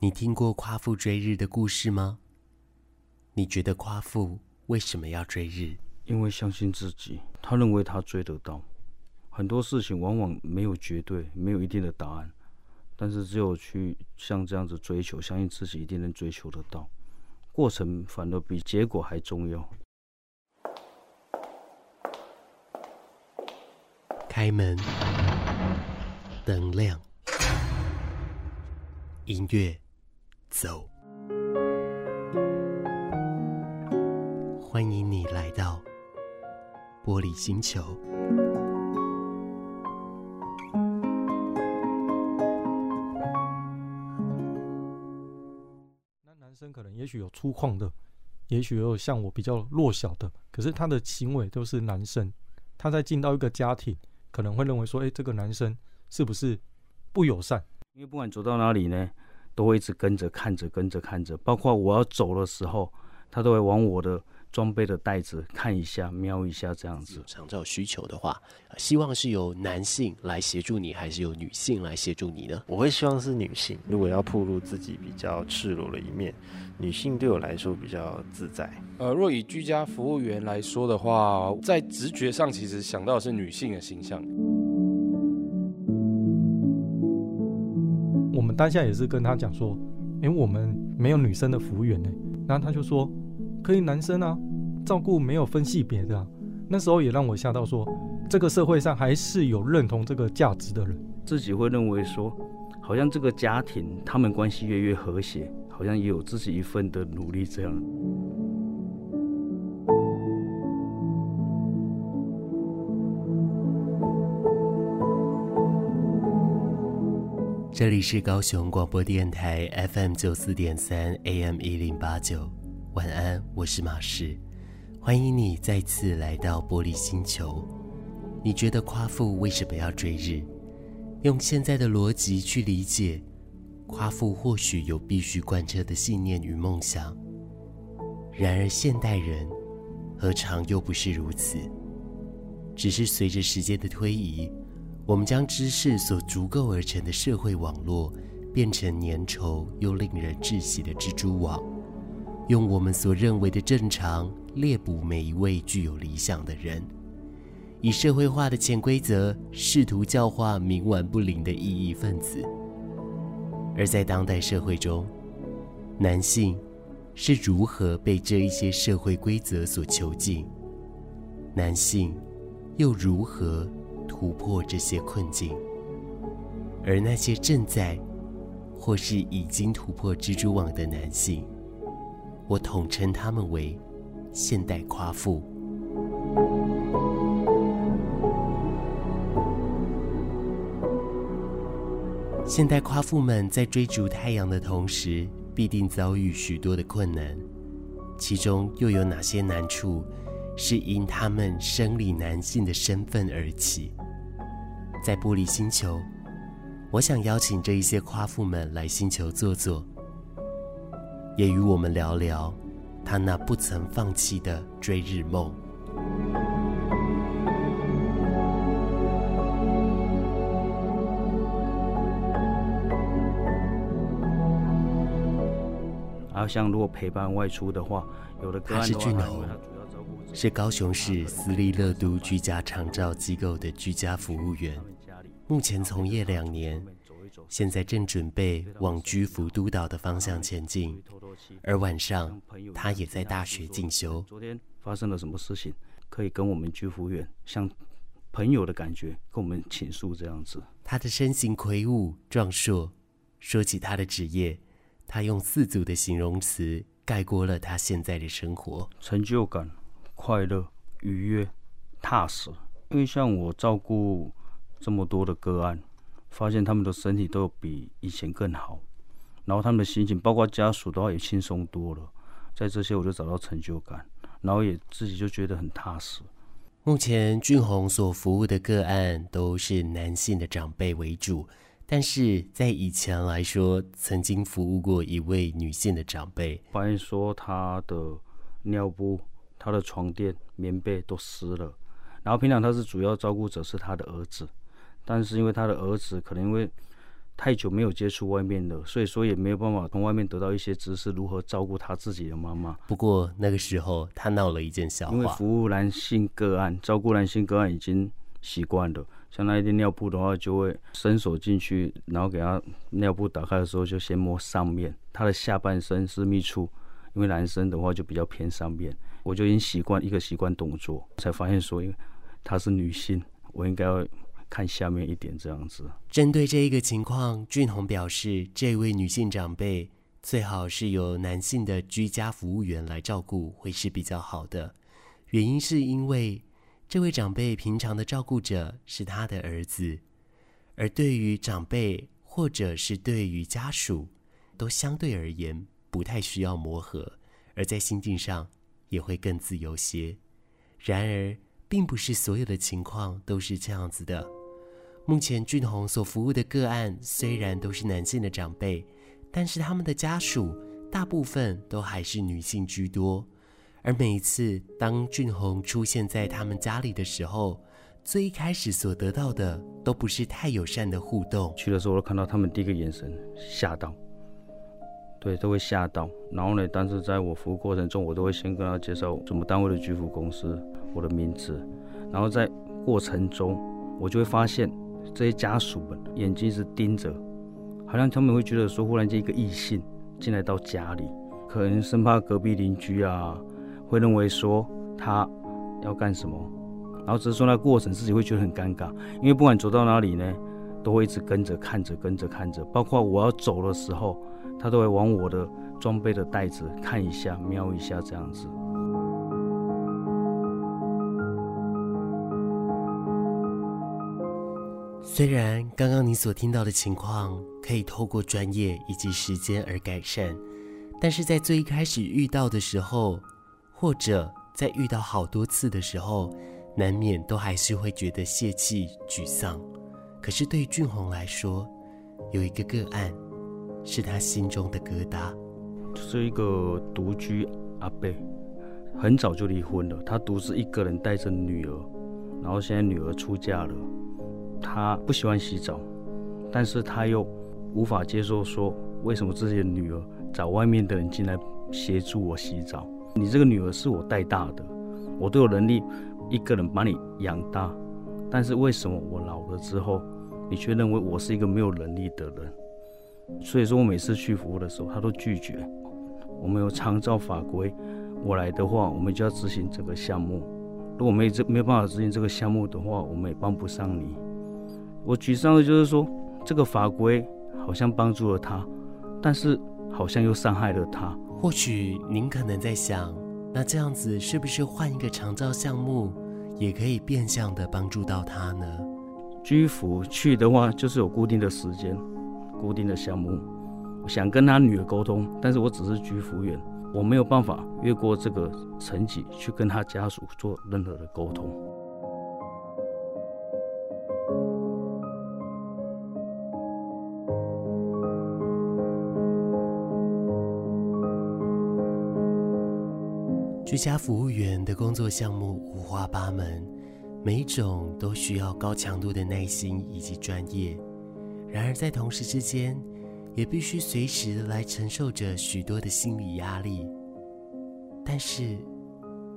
你听过夸父追日的故事吗？你觉得夸父为什么要追日？因为相信自己，他认为他追得到。很多事情往往没有绝对，没有一定的答案，但是只有去像这样子追求，相信自己一定能追求得到。过程反而比结果还重要。开门，灯亮，音乐。走，欢迎你来到玻璃星球。那男生可能也许有粗犷的，也许有像我比较弱小的，可是他的行为都是男生。他在进到一个家庭，可能会认为说：“哎，这个男生是不是不友善？”因为不管走到哪里呢，都会一直跟着看着，跟着看着，包括我要走的时候，他都会往我的装备的袋子看一下、瞄一下这样子。想照需求的话，希望是由男性来协助你，还是由女性来协助你呢？我会希望是女性。如果要暴露自己比较赤裸的一面，女性对我来说比较自在。呃，若以居家服务员来说的话，在直觉上其实想到的是女性的形象。当下也是跟他讲说，因为我们没有女生的服务员呢，然后他就说可以男生啊，照顾没有分性别的啊。那时候也让我吓到说，这个社会上还是有认同这个价值的人，自己会认为说，好像这个家庭他们关系越越和谐，好像也有自己一份的努力这样。这里是高雄广播电台 FM 九四点三 AM 一零八九，晚安，我是马士，欢迎你再次来到玻璃星球。你觉得夸父为什么要追日？用现在的逻辑去理解，夸父或许有必须贯彻的信念与梦想。然而现代人何尝又不是如此？只是随着时间的推移。我们将知识所足够而成的社会网络，变成粘稠又令人窒息的蜘蛛网，用我们所认为的正常猎捕每一位具有理想的人，以社会化的潜规则试图教化冥顽不灵的异议分子。而在当代社会中，男性是如何被这一些社会规则所囚禁？男性又如何突破这些困境，而那些正在或是已经突破蜘蛛网的男性，我统称他们为现代夸父。现代夸父们在追逐太阳的同时，必定遭遇许多的困难，其中又有哪些难处是因他们生理男性的身份而起？在玻璃星球，我想邀请这一些夸父们来星球坐坐，也与我们聊聊他那不曾放弃的追日梦。啊，像如果陪伴外出的话，有的他是俊宏。是高雄市私立乐都居家长照机构的居家服务员，目前从业两年，现在正准备往居福督导的方向前进。而晚上，他也在大学进修。昨天发生了什么事情？可以跟我们居服员像朋友的感觉，跟我们倾诉这样子。他的身形魁梧壮硕，说起他的职业，他用四组的形容词概括了他现在的生活：成就感。快乐、愉悦、踏实，因为像我照顾这么多的个案，发现他们的身体都比以前更好，然后他们的心情，包括家属的话也轻松多了。在这些，我就找到成就感，然后也自己就觉得很踏实。目前俊宏所服务的个案都是男性的长辈为主，但是在以前来说，曾经服务过一位女性的长辈，发现说她的尿布。他的床垫、棉被都湿了，然后平常他是主要照顾者是他的儿子，但是因为他的儿子可能因为太久没有接触外面的，所以说也没有办法从外面得到一些知识，如何照顾他自己的妈妈。不过那个时候他闹了一件笑话，因为服务男性个案，照顾男性个案已经习惯了。像那一点尿布的话，就会伸手进去，然后给他尿布打开的时候，就先摸上面，他的下半身私密处，因为男生的话就比较偏上面，我就已经习惯一个习惯动作，才发现说，因为她是女性，我应该要。看下面一点这样子。针对这一个情况，俊宏表示，这位女性长辈最好是由男性的居家服务员来照顾，会是比较好的。原因是因为这位长辈平常的照顾者是他的儿子，而对于长辈或者是对于家属，都相对而言不太需要磨合，而在心境上也会更自由些。然而，并不是所有的情况都是这样子的。目前俊宏所服务的个案虽然都是男性的长辈，但是他们的家属大部分都还是女性居多。而每一次当俊宏出现在他们家里的时候，最一开始所得到的都不是太友善的互动。去的时候，我都看到他们第一个眼神吓到，对，都会吓到。然后呢，但是在我服务过程中，我都会先跟他介绍什么单位的居服公司，我的名字。然后在过程中，我就会发现。这些家属们眼睛是盯着，好像他们会觉得说，忽然间一个异性进来到家里，可能生怕隔壁邻居啊会认为说他要干什么，然后只是说那过程自己会觉得很尴尬，因为不管走到哪里呢，都会一直跟着看着跟着看着，包括我要走的时候，他都会往我的装备的袋子看一下、瞄一下这样子。虽然刚刚你所听到的情况可以透过专业以及时间而改善，但是在最一开始遇到的时候，或者在遇到好多次的时候，难免都还是会觉得泄气、沮丧。可是对俊宏来说，有一个个案是他心中的疙瘩，是一个独居阿伯，很早就离婚了，他独自一个人带着女儿，然后现在女儿出嫁了。他不喜欢洗澡，但是他又无法接受说，为什么自己的女儿找外面的人进来协助我洗澡？你这个女儿是我带大的，我都有能力一个人把你养大，但是为什么我老了之后，你却认为我是一个没有能力的人？所以说我每次去服务的时候，他都拒绝。我们有长照法规，我来的话，我们就要执行这个项目。如果没这没有办法执行这个项目的话，我们也帮不上你。我沮丧的就是说，这个法规好像帮助了他，但是好像又伤害了他。或许您可能在想，那这样子是不是换一个长照项目，也可以变相的帮助到他呢？居服去的话，就是有固定的时间、固定的项目。我想跟他女儿沟通，但是我只是居服员，我没有办法越过这个层级去跟他家属做任何的沟通。居家服务员的工作项目五花八门，每一种都需要高强度的耐心以及专业。然而，在同时之间，也必须随时来承受着许多的心理压力。但是，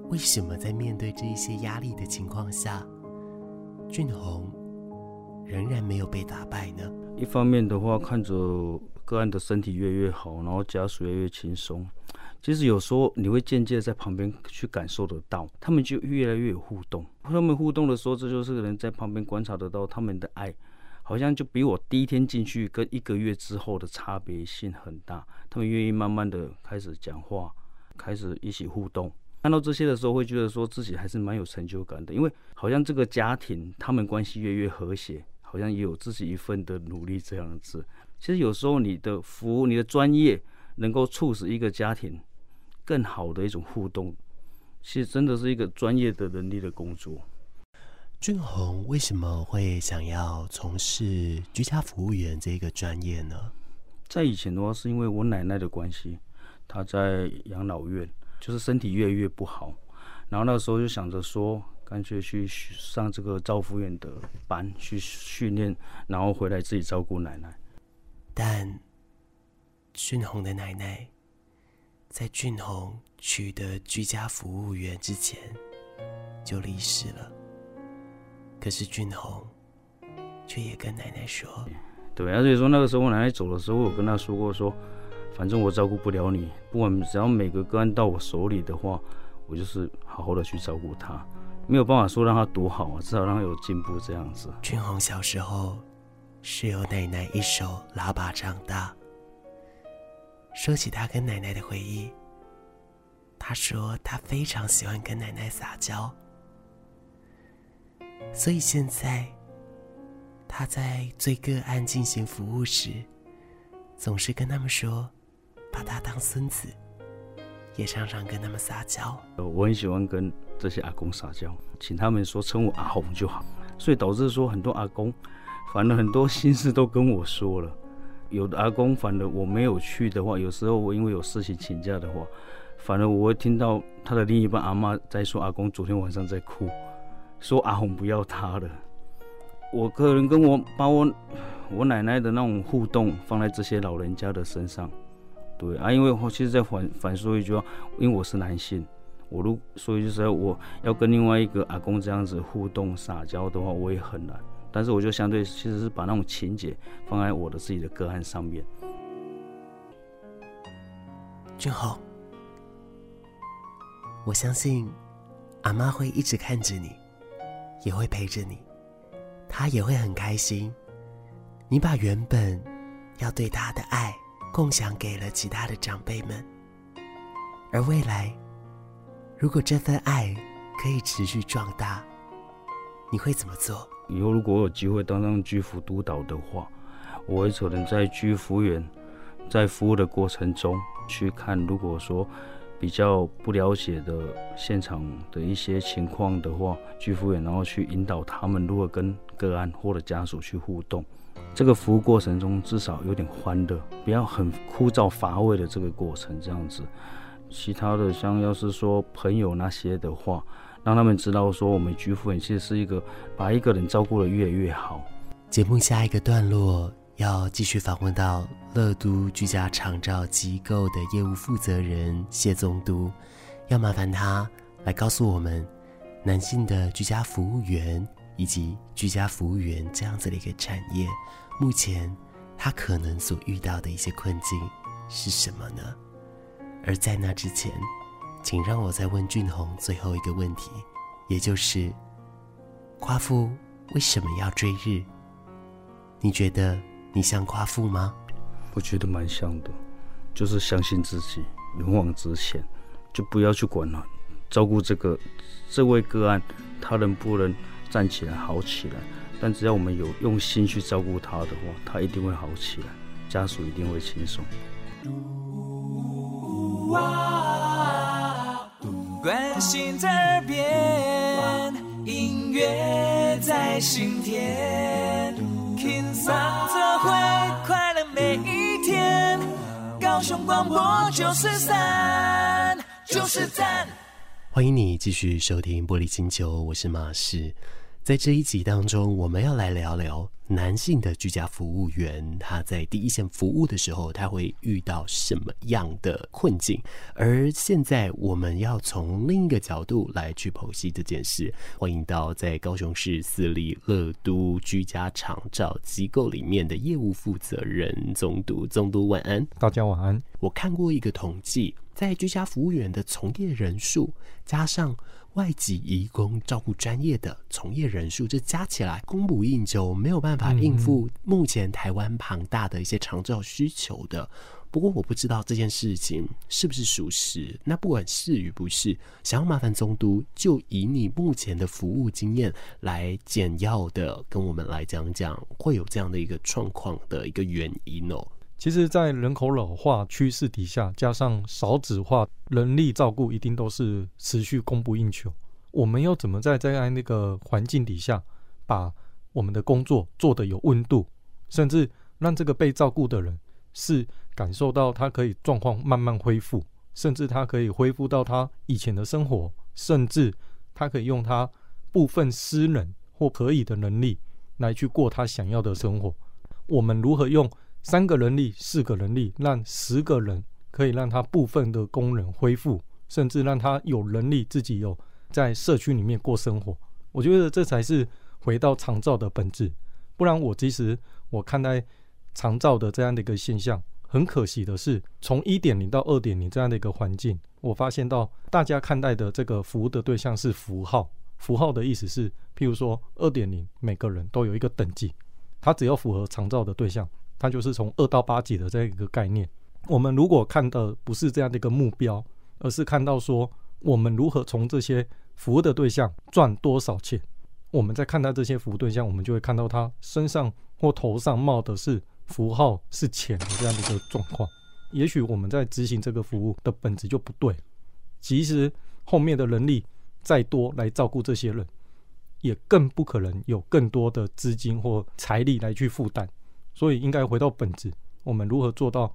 为什么在面对这一些压力的情况下，俊宏仍然没有被打败呢？一方面的话，看着个案的身体越来越好，然后家属越来越轻松。其实有时候你会间接在旁边去感受得到，他们就越来越有互动。他们互动的时候，这就是人在旁边观察得到他们的爱，好像就比我第一天进去跟一个月之后的差别性很大。他们愿意慢慢的开始讲话，开始一起互动。看到这些的时候，会觉得说自己还是蛮有成就感的，因为好像这个家庭他们关系越越和谐，好像也有自己一份的努力这样子。其实有时候你的服务、你的专业能够促使一个家庭。更好的一种互动，其实真的是一个专业的能力的工作。俊宏为什么会想要从事居家服务员这个专业呢？在以前的话，是因为我奶奶的关系，她在养老院，就是身体越来越不好，然后那时候就想着说，干脆去上这个照护员的班去训练，然后回来自己照顾奶奶。但俊宏的奶奶在俊宏取得居家服务员之前就离世了。可是俊宏却也跟奶奶说：“对，而且说那个时候我奶奶走的时候，我跟她说过说，反正我照顾不了你，不管只要每个个案到我手里的话，我就是好好的去照顾他，没有办法说让他多好啊，至少让他有进步这样子。”俊宏小时候是由奶奶一手拉拔长大。说起他跟奶奶的回忆，他说他非常喜欢跟奶奶撒娇，所以现在他在对个案进行服务时，总是跟他们说把他当孙子，也常常跟他们撒娇。我很喜欢跟这些阿公撒娇，请他们说称我阿红就好，所以导致说很多阿公反正很多心事都跟我说了。有的阿公，反正我没有去的话，有时候我因为有事情请假的话，反而我会听到他的另一半阿妈在说阿公昨天晚上在哭，说阿红不要他了。我可能跟我把我我奶奶的那种互动放在这些老人家的身上，对啊，因为我其实在反反说一句话，因为我是男性，我如所以就是我要跟另外一个阿公这样子互动撒娇的话，我也很难。但是我就相对其实是把那种情节放在我的自己的个案上面。俊宏，我相信阿妈会一直看着你，也会陪着你，她也会很开心。你把原本要对她的爱共享给了其他的长辈们，而未来如果这份爱可以持续壮大，你会怎么做？以后如果有机会当上居服督导的话，我会可能在居服员在服务的过程中去看，如果说比较不了解的现场的一些情况的话，居服员然后去引导他们如何跟个案或者家属去互动。这个服务过程中至少有点欢乐，不要很枯燥乏味的这个过程这样子。其他的像要是说朋友那些的话。让他们知道，说我们居服员其实是一个把一个人照顾得越来越好。节目下一个段落要继续访问到乐都居家长照机构的业务负责人谢宗都，要麻烦他来告诉我们，男性的居家服务员以及居家服务员这样子的一个产业，目前他可能所遇到的一些困境是什么呢？而在那之前。请让我再问俊宏最后一个问题，也就是夸父为什么要追日？你觉得你像夸父吗？我觉得蛮像的，就是相信自己，勇往直前，就不要去管了，照顾这个这位个案，他能不能站起来好起来？但只要我们有用心去照顾他的话，他一定会好起来，家属一定会轻松。关心在耳边，音乐在心田，轻松则会快乐每一天。高雄广播九四三，九十三。欢迎你继续收听《玻璃星球》，我是马世。在这一集当中，我们要来聊聊男性的居家服务员，他在第一线服务的时候，他会遇到什么样的困境？而现在，我们要从另一个角度来去剖析这件事。欢迎到在高雄市私立乐都居家长照机构里面的业务负责人总督，总督晚安，大家晚安。我看过一个统计，在居家服务员的从业人数加上。外籍移工照顾专业的从业人数，这加起来供不应求，没有办法应付目前台湾庞大的一些长照需求的。不过我不知道这件事情是不是属实。那不管是与不是，想要麻烦中都，就以你目前的服务经验来简要的跟我们来讲讲，会有这样的一个状况的一个原因哦。其实，在人口老化趋势底下，加上少子化，人力照顾一定都是持续供不应求。我们要怎么在在那个环境底下，把我们的工作做得有温度，甚至让这个被照顾的人是感受到他可以状况慢慢恢复，甚至他可以恢复到他以前的生活，甚至他可以用他部分私人或可以的能力来去过他想要的生活。我们如何用？三个人力、四个人力，让十个人可以让他部分的工人恢复，甚至让他有能力自己有在社区里面过生活。我觉得这才是回到长照的本质。不然，我其实我看待长照的这样的一个现象，很可惜的是，从一点零到二点零这样的一个环境，我发现到大家看待的这个服务的对象是符号。符号的意思是，譬如说二点零，每个人都有一个等级，他只要符合长照的对象，他就是从二到八级的这样一个概念。我们如果看的不是这样的一个目标，而是看到说我们如何从这些服务的对象赚多少钱，我们在看待这些服务对象，我们就会看到他身上或头上冒的是符号是钱的这样的一个状况。也许我们在执行这个服务的本质就不对，其实后面的人力。再多来照顾这些人，也更不可能有更多的资金或财力来去负担。所以，应该回到本质，我们如何做到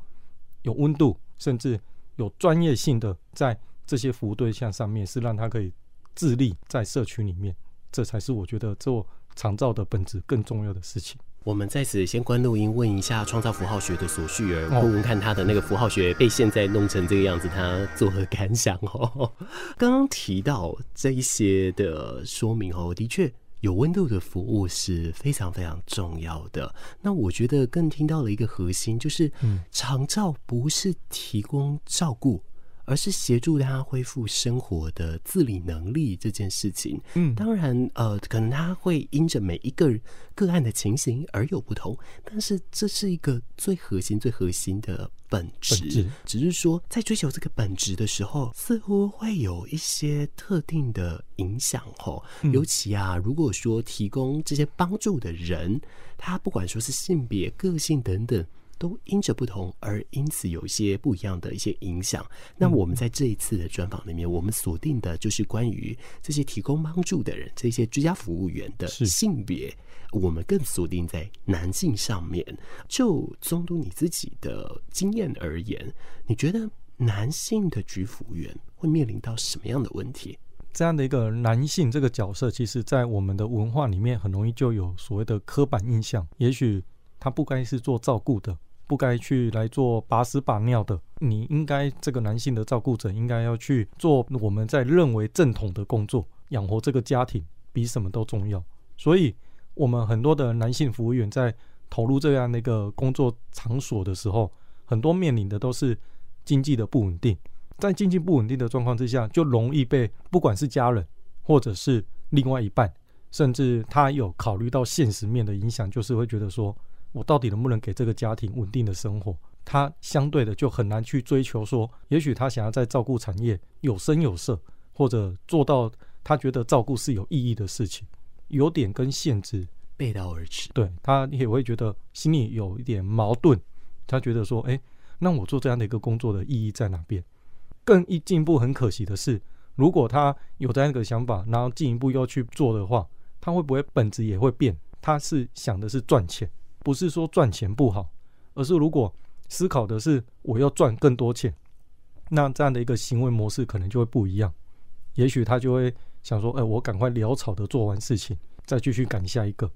有温度，甚至有专业性的在这些服务对象上面，是让他可以自立在社区里面，这才是我觉得做长照的本质更重要的事情。我们在此先关录音，问一下创造符号学的索绪儿，问问看他的那个符号学被现在弄成这个样子，他作何感想哦？刚刚提到这一些的说明哦，的确有温度的服务是非常非常重要的。那我觉得更听到了一个核心，就是嗯长照不是提供照顾。而是协助他恢复生活的自理能力这件事情。嗯，当然，呃，可能他会因着每一个个案的情形而有不同，但是这是一个最核心、最核心的本质。本质。只是说，在追求这个本质的时候，似乎会有一些特定的影响。吼，尤其啊，如果说提供这些帮助的人，他不管说是性别、个性等等。都因着不同而因此有一些不一样的一些影响。那我们在这一次的专访里面，我们锁定的就是关于这些提供帮助的人，这些居家服务员的性别，我们更锁定在男性上面。就宗都你自己的经验而言，你觉得男性的居服务员会面临到什么样的问题？这样的一个男性这个角色，其实在我们的文化里面很容易就有所谓的刻板印象，也许他不该是做照顾的。不该去来做把屎把尿的，你应该这个男性的照顾者应该要去做我们在认为正统的工作，养活这个家庭比什么都重要。所以，我们很多的男性服务员在投入这样的一个工作场所的时候，很多面临的都是经济的不稳定。在经济不稳定的状况之下，就容易被不管是家人或者是另外一半，甚至他有考虑到现实面的影响，就是会觉得说。我到底能不能给这个家庭稳定的生活？他相对的就很难去追求说，也许他想要在照顾产业有声有色，或者做到他觉得照顾是有意义的事情，有点跟限制背道而驰。对，他也会觉得心里有一点矛盾。他觉得说，哎，那我做这样的一个工作的意义在哪边？更一进一步很可惜的是，如果他有这样一个想法，然后进一步要去做的话，他会不会本质也会变？他是想的是赚钱。不是说赚钱不好，而是如果思考的是我要赚更多钱，那这样的一个行为模式可能就会不一样。也许他就会想说：“哎，我赶快潦草的做完事情，再继续赶下一个。”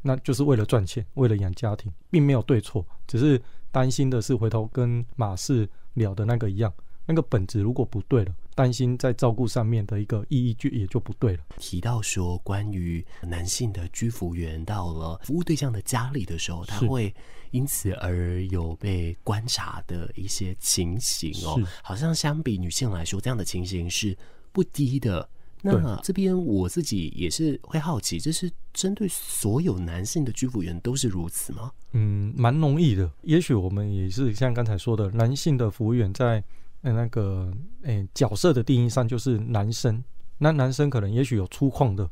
那就是为了赚钱，为了养家庭，并没有对错，只是担心的是回头跟马氏聊的那个一样。那个本质如果不对了，担心在照顾上面的一个意义就也就不对了。提到说，关于男性的居服员到了服务对象的家里的时候，他会因此而有被观察的一些情形哦，好像相比女性来说，这样的情形是不低的。那这边我自己也是会好奇，这是针对所有男性的居服员都是如此吗？嗯，蛮容易的。也许我们也是像刚才说的，男性的服务员在。那个诶、角色的定义上就是男生。那男生可能也许有粗犷的，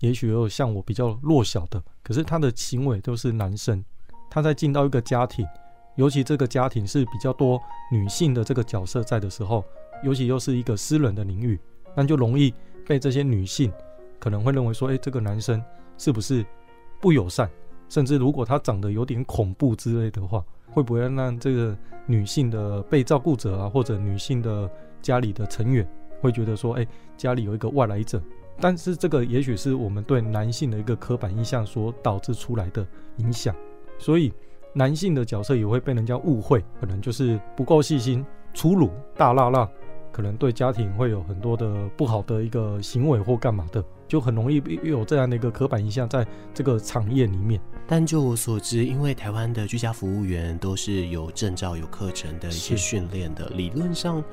也许有像我比较弱小的，可是他的行为都是男生。他在进到一个家庭，尤其这个家庭是比较多女性的这个角色在的时候，尤其又是一个私人的领域，那就容易被这些女性可能会认为说，诶、这个男生是不是不友善？甚至如果他长得有点恐怖之类的话。会不会让这个女性的被照顾者啊，或者女性的家里的成员会觉得说，哎，家里有一个外来者？但是这个也许是我们对男性的一个刻板印象所导致出来的影响。所以男性的角色也会被人家误会，可能就是不够细心、粗鲁、大剌剌，可能对家庭会有很多的不好的一个行为或干嘛的，就很容易有这样的一个刻板印象在这个产业里面。但就我所知，因为台湾的居家服务员都是有证照、有课程的一些训练的，理论上。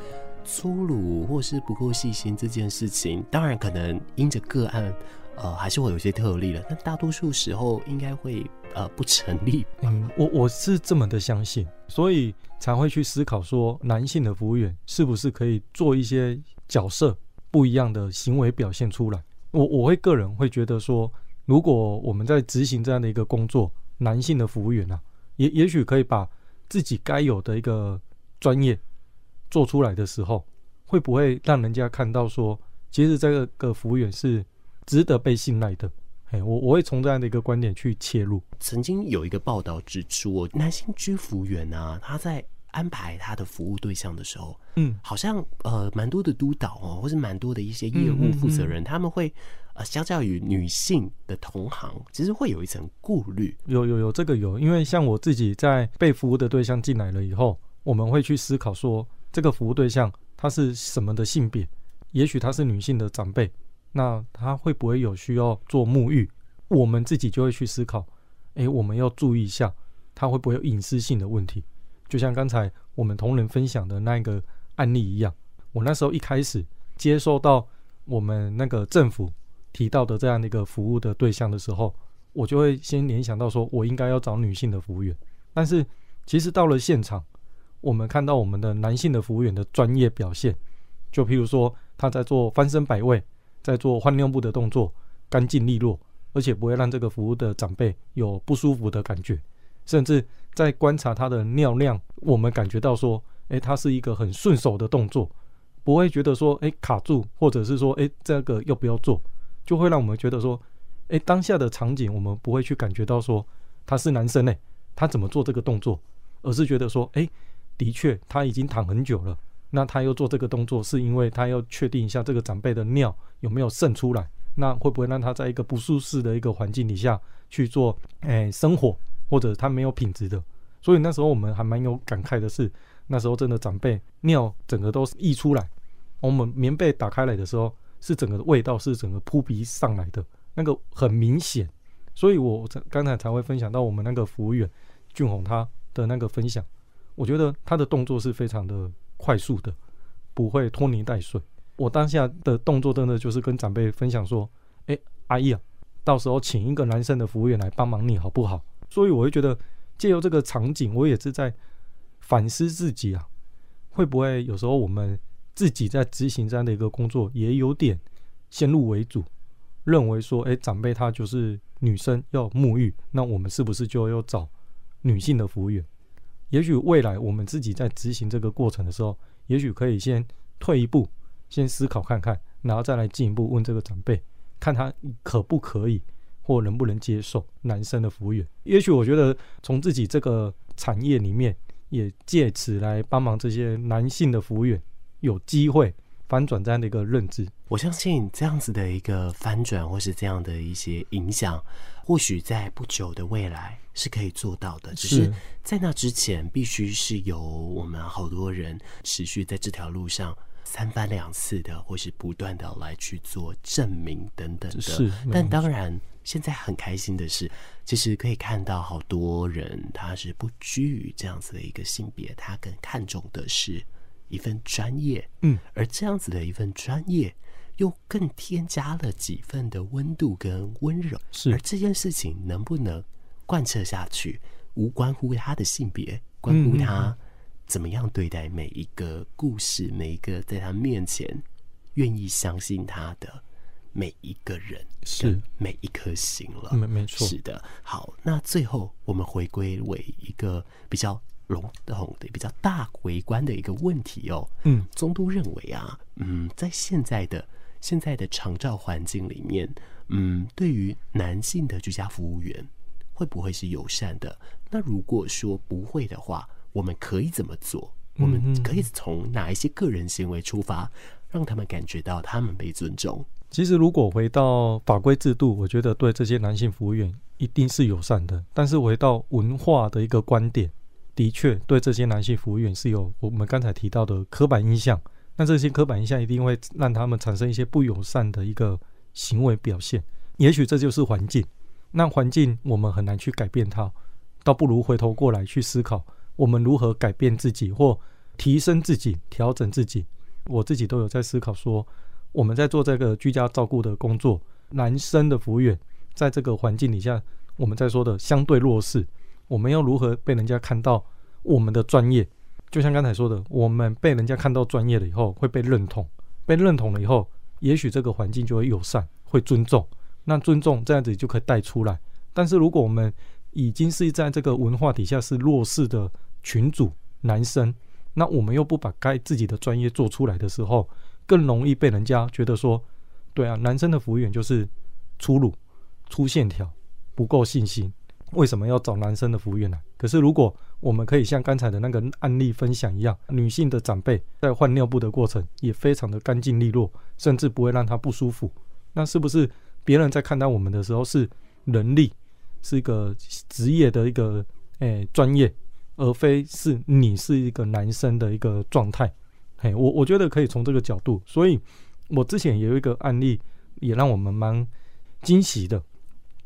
粗鲁或是不够细心这件事情，当然可能因着个案，呃，还是会有些特例了。但大多数时候应该会呃不成立。嗯，我我是这么的相信，所以才会去思考说，男性的服务员是不是可以做一些角色不一样的行为表现出来。我我会个人会觉得说，如果我们在执行这样的一个工作，男性的服务员啊，也也许可以把自己该有的一个专业。做出来的时候，会不会让人家看到说，其实这个服务员是值得被信赖的？嘿，我我会从这样的一个观点去切入。曾经有一个报道指出，男性居服员啊，他在安排他的服务对象的时候，嗯，好像呃蛮多的督导哦，或是蛮多的一些业务负责人，嗯嗯嗯，他们会呃相较于女性的同行，其实会有一层顾虑。有有有这个有，因为像我自己在被服务的对象进来了以后，我们会去思考说。这个服务对象他是什么的性别？也许他是女性的长辈，那他会不会有需要做沐浴？我们自己就会去思考，诶，我们要注意一下，他会不会有隐私性的问题？就像刚才我们同仁分享的那一个案例一样，我那时候一开始接收到我们那个政府提到的这样的一个服务的对象的时候，我就会先联想到说，我应该要找女性的服务员。但是其实到了现场，我们看到我们的男性的服务员的专业表现，就譬如说他在做翻身摆位，在做换尿布的动作，干净利落，而且不会让这个服务的长辈有不舒服的感觉，甚至在观察他的尿量，我们感觉到说，诶，他是一个很顺手的动作，不会觉得说，诶，卡住，或者是说，诶，这个要不要做，就会让我们觉得说，诶，当下的场景我们不会去感觉到说他是男生诶，他怎么做这个动作，而是觉得说，诶。的确，他已经躺很久了。那他又做这个动作，是因为他要确定一下这个长辈的尿有没有渗出来。那会不会让他在一个不舒适的一个环境底下去做诶、生活，或者他没有品质的？所以那时候我们还蛮有感慨的是，那时候真的长辈尿整个都溢出来。我们棉被打开来的时候，是整个味道是整个扑鼻上来的，那个很明显。所以我刚才才会分享到我们那个服务员俊宏他的那个分享。我觉得他的动作是非常的快速的，不会拖泥带水。我当下的动作真的就是跟长辈分享说：“哎，阿姨啊，到时候请一个男生的服务员来帮忙你好不好？”所以我会觉得借由这个场景，我也是在反思自己啊，会不会有时候我们自己在执行这样的一个工作，也有点先入为主，认为说：“哎，长辈他就是女生要沐浴，那我们是不是就要找女性的服务员？”也许未来我们自己在执行这个过程的时候，也许可以先退一步，先思考看看，然后再来进一步问这个长辈，看他可不可以或能不能接受男生的服务员。也许我觉得从自己这个产业里面，也借此来帮忙这些男性的服务员有机会翻转这样的一个认知。我相信这样子的一个翻转，或是这样的一些影响，或许在不久的未来。是可以做到的，只是在那之前，必须是由我们好多人持续在这条路上三番两次的，或是不断的来去做证明等等的。是，但当然，现在很开心的是，其实可以看到好多人他是不拘于这样子的一个性别，他更看重的是一份专业。嗯，而这样子的一份专业，又更添加了几分的温度跟温柔。是，而这件事情能不能？贯彻下去，无关乎他的性别，关乎他怎么样对待每一个故事，每一个在他面前愿意相信他的每一个人，是每一颗心了。没没错，是的。好，那最后我们回归为一个比较笼统的、比较大围观的一个问题哦。嗯，中都认为啊，嗯，在现在的现在的长照环境里面，嗯，对于男性的居家服务员。会不会是友善的？那如果说不会的话，我们可以怎么做？我们可以从哪一些个人行为出发，让他们感觉到他们被尊重？其实如果回到法规制度，我觉得对这些男性服务员一定是友善的。但是回到文化的一个观点，的确对这些男性服务员是有我们刚才提到的刻板印象。那这些刻板印象一定会让他们产生一些不友善的一个行为表现。也许这就是环境。那环境我们很难去改变它，倒不如回头过来去思考，我们如何改变自己或提升自己、调整自己。我自己都有在思考说，我们在做这个居家照顾的工作，男生的服务员在这个环境底下，我们在说的相对弱势，我们要如何被人家看到我们的专业？就像刚才说的，我们被人家看到专业了以后，会被认同，被认同了以后，也许这个环境就会友善，会尊重。那尊重这样子就可以带出来，但是如果我们已经是在这个文化底下是弱势的群组男生，那我们又不把该自己的专业做出来的时候，更容易被人家觉得说，对啊，男生的服务员就是粗鲁、粗线条、不够信心，为什么要找男生的服务员来？可是如果我们可以像刚才的那个案例分享一样，女性的长辈在换尿布的过程也非常的干净利落，甚至不会让她不舒服，那是不是？别人在看待我们的时候是能力，是一个职业的一个诶专业，而非是你是一个男生的一个状态。嘿，我我觉得可以从这个角度。所以，我之前也有一个案例，也让我们蛮惊喜的。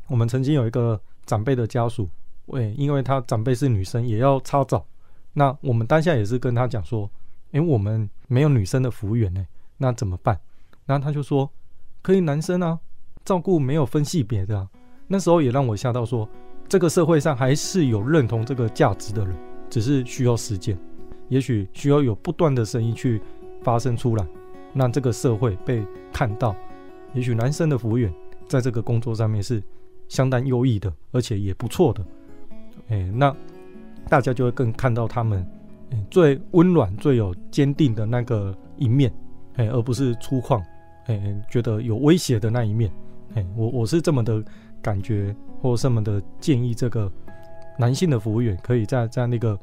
我们曾经有一个长辈的家属，喂，因为他长辈是女生，也要擦澡。那我们当下也是跟他讲说，诶，我们没有女生的服务员呢，那怎么办？然后他就说，可以男生啊。照顾没有分性别的啊，那时候也让我吓到，说这个社会上还是有认同这个价值的人，只是需要时间，也许需要有不断的声音去发声出来，让这个社会被看到。也许男生的服务员在这个工作上面是相当优异的，而且也不错的，哎，那大家就会更看到他们最温暖、最有坚定的那个一面，哎，而不是粗犷，哎，觉得有威胁的那一面。哎，我我是这么的感觉，或什么的建议，这个男性的服务员可以在在那个，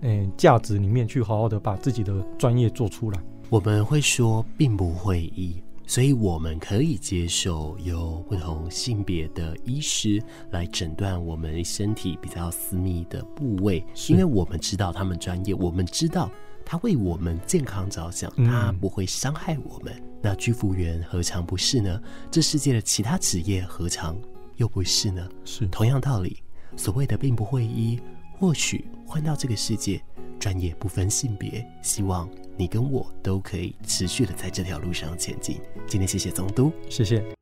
嗯，价值里面去好好的把自己的专业做出来。我们会说并不会医，所以我们可以接受有不同性别的医师来诊断我们身体比较私密的部位，因为我们知道他们专业，我们知道。他为我们健康着想，他不会伤害我们。嗯、那居服员何尝不是呢？这世界的其他职业何尝又不是呢？是同样道理，所谓的并不会医，或许换到这个世界，专业不分性别。希望你跟我都可以持续的在这条路上前进。今天谢谢总督，谢谢。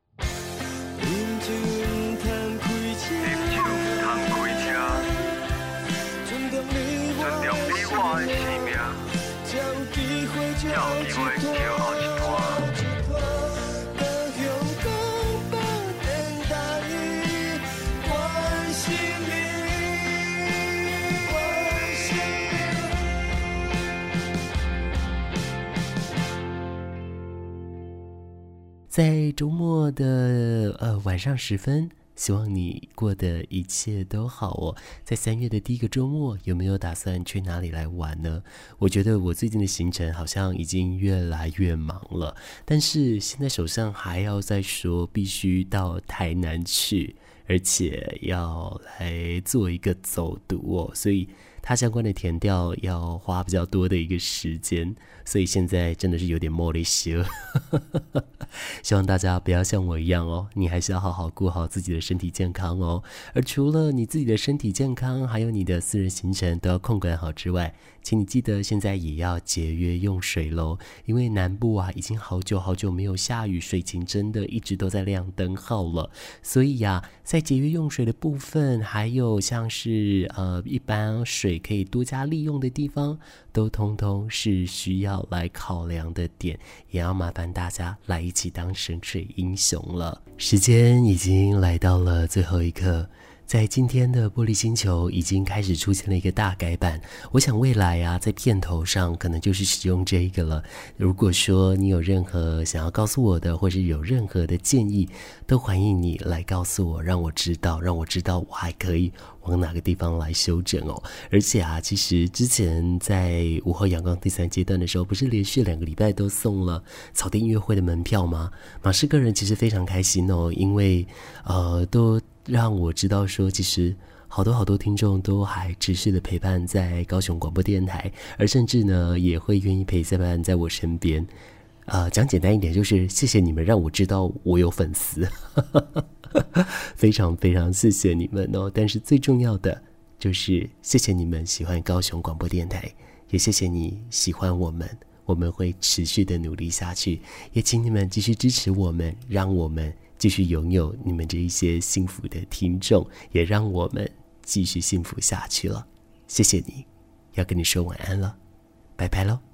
在周末的呃晚上时分，希望你过得一切都好哦。在三月的第一个周末，有没有打算去哪里来玩呢？我觉得我最近的行程好像已经越来越忙了，但是现在手上还要再说必须到台南去，而且要来做一个走读哦，所以。它相关的填调要花比较多的一个时间，所以现在真的是有点没力气。希望大家不要像我一样哦，你还是要好好顾好自己的身体健康哦。而除了你自己的身体健康，还有你的私人行程都要控管好之外，请你记得现在也要节约用水喽，因为南部啊已经好久好久没有下雨，水情真的一直都在亮灯号了。所以呀、在节约用水的部分，还有像是呃一般水。水可以多加利用的地方，都通通是需要来考量的点，也要麻烦大家来一起当神水英雄了。时间已经来到了最后一刻。在今天的玻璃星球已经开始出现了一个大改版，我想未来啊，在片头上可能就是使用这个了。如果说你有任何想要告诉我的，或者有任何的建议，都欢迎你来告诉我，让我知道，让我知道我还可以往哪个地方来修整哦。而且啊，其实之前在午后阳光第三阶段的时候，不是连续两个礼拜都送了草地音乐会的门票吗？马氏个人其实非常开心哦，因为呃都。让我知道说，其实好多好多听众都还持续的陪伴在高雄广播电台，而甚至呢也会愿意陪伴在我身边。啊、讲简单一点，就是谢谢你们让我知道我有粉丝，非常非常谢谢你们哦。但是最重要的就是谢谢你们喜欢高雄广播电台，也谢谢你喜欢我们，我们会持续的努力下去，也请你们继续支持我们，让我们。继续拥有你们这一些幸福的听众，也让我们继续幸福下去了。谢谢你，要跟你说晚安了，拜拜喽。